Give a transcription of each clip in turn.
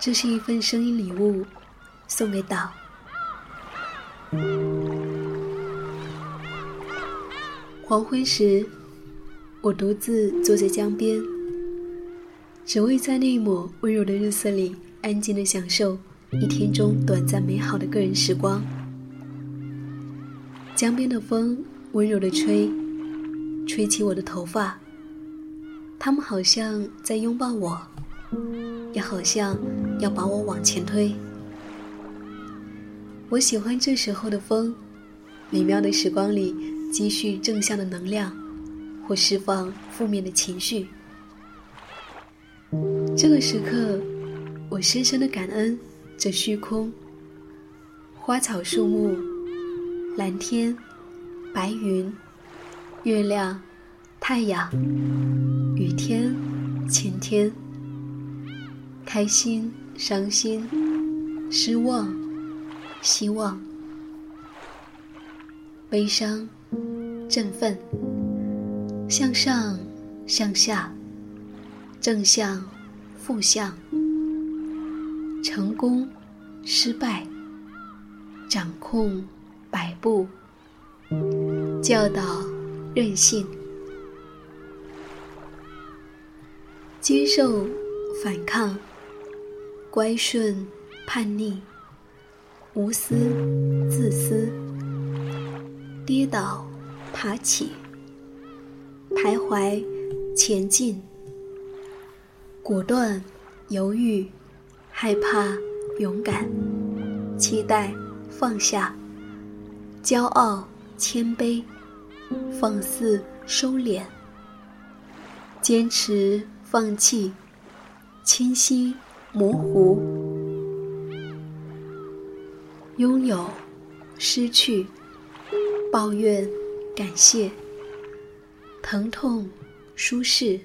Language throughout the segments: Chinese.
这是一份声音礼物，送给岛。黄昏时，我独自坐在江边，只为在那一抹温柔的日色里，安静的享受一天中短暂美好的个人时光。江边的风温柔的吹，吹起我的头发，它们好像在拥抱我，也好像要把我往前推。我喜欢这时候的风，美妙的时光里。积蓄正向的能量，或释放负面的情绪。这个时刻，我深深的感恩这虚空、花草树木、蓝天、白云、月亮、太阳、雨天、晴天、开心、伤心、失望、希望、悲伤。振奋，向上，向下，正向，负向，成功，失败，掌控，摆布，教导，任性，接受，反抗，乖顺，叛逆，无私，自私，跌倒。爬起，徘徊，前进，果断，犹豫，害怕，勇敢，期待，放下，骄傲，谦卑，放肆，收敛，坚持，放弃，清晰，模糊，拥有，失去，抱怨。感谢，疼痛，舒适，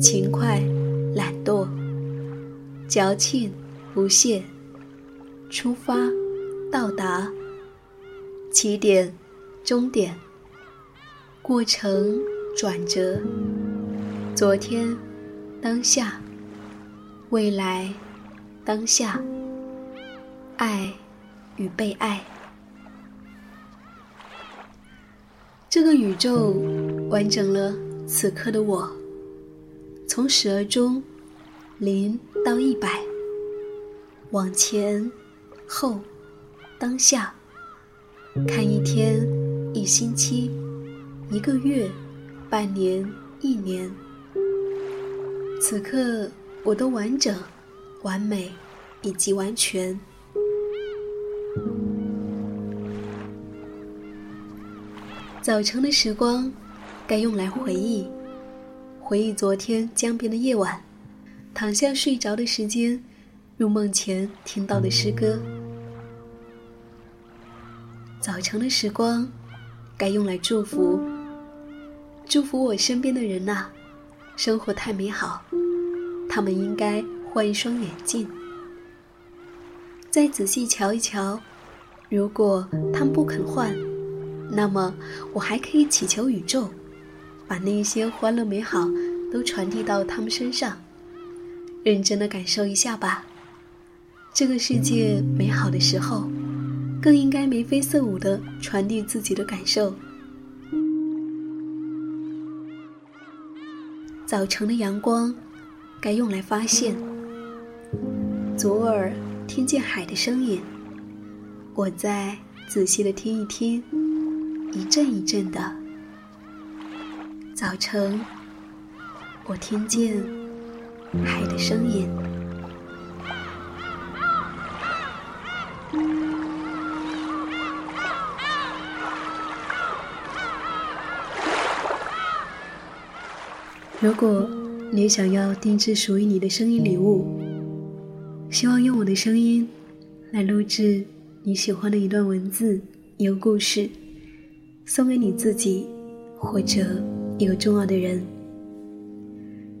勤快，懒惰，矫情，不懈，出发，到达，起点，终点，过程，转折，昨天，当下，未来，当下，爱与被爱。这个宇宙完整了此刻的我，从始而终，零到一百，往前，后，当下，看一天，一星期，一个月，半年，一年，此刻我的完整、完美以及完全。早晨的时光，该用来回忆，回忆昨天江边的夜晚，躺下睡着的时间，入梦前听到的诗歌。早晨的时光，该用来祝福，祝福我身边的人呐，生活太美好，他们应该换一双眼镜，再仔细瞧一瞧，如果他们不肯换。那么，我还可以祈求宇宙，把那些欢乐美好都传递到他们身上。认真的感受一下吧。这个世界美好的时候，更应该眉飞色舞的传递自己的感受。早晨的阳光，该用来发现。左耳听见海的声音，我再仔细的听一听。一阵一阵的早晨，我听见海的声音。如果你想要定制属于你的声音礼物，希望用我的声音来录制你喜欢的一段文字，一个故事。送给你自己，或者一个重要的人。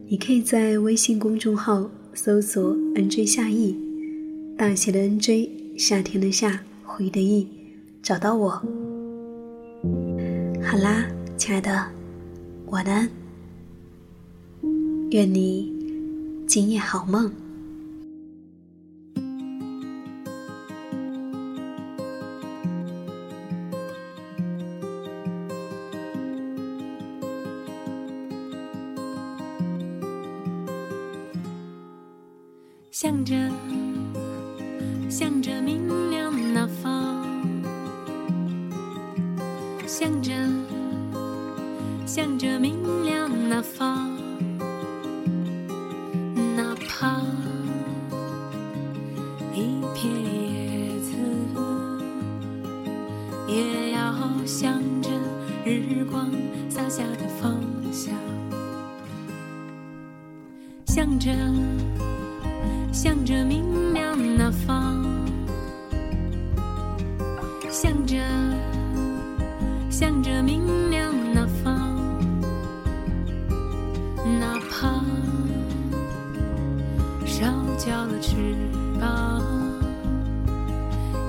你可以在微信公众号搜索 “nj 夏意”，大写的 “nj”，夏天的“夏”，回忆的“忆”，找到我。好啦，亲爱的，晚安。愿你今夜好梦。向着向着明亮那方向着向着明亮那方洒下的方向，向着。向着明亮那方，向着，向着明亮那方，哪怕烧焦了翅膀，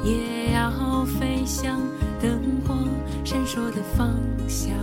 也要飞向灯火闪烁的方向。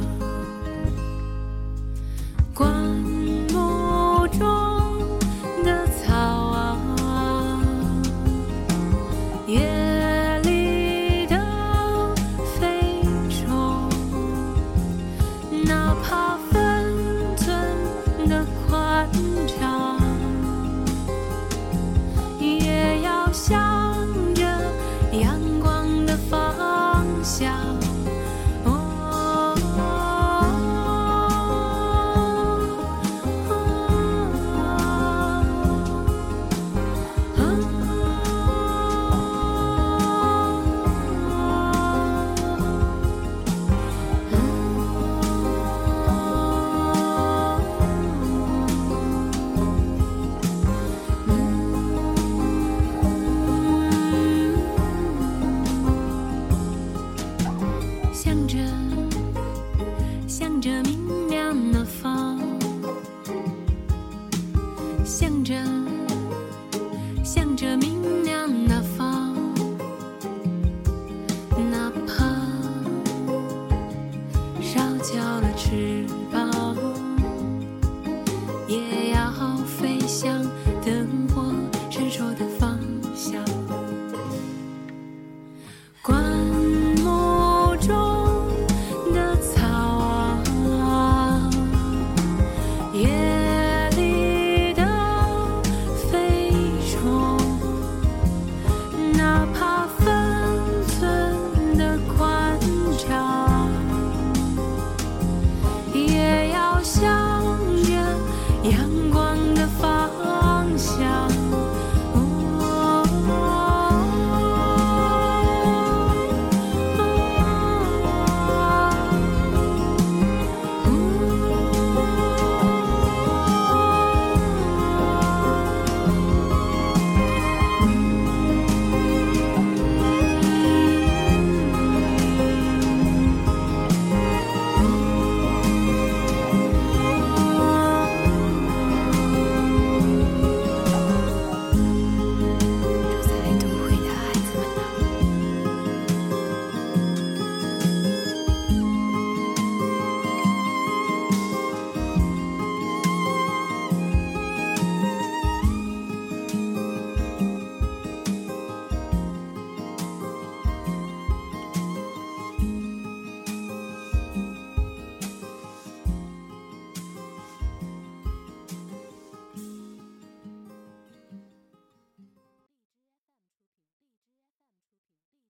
向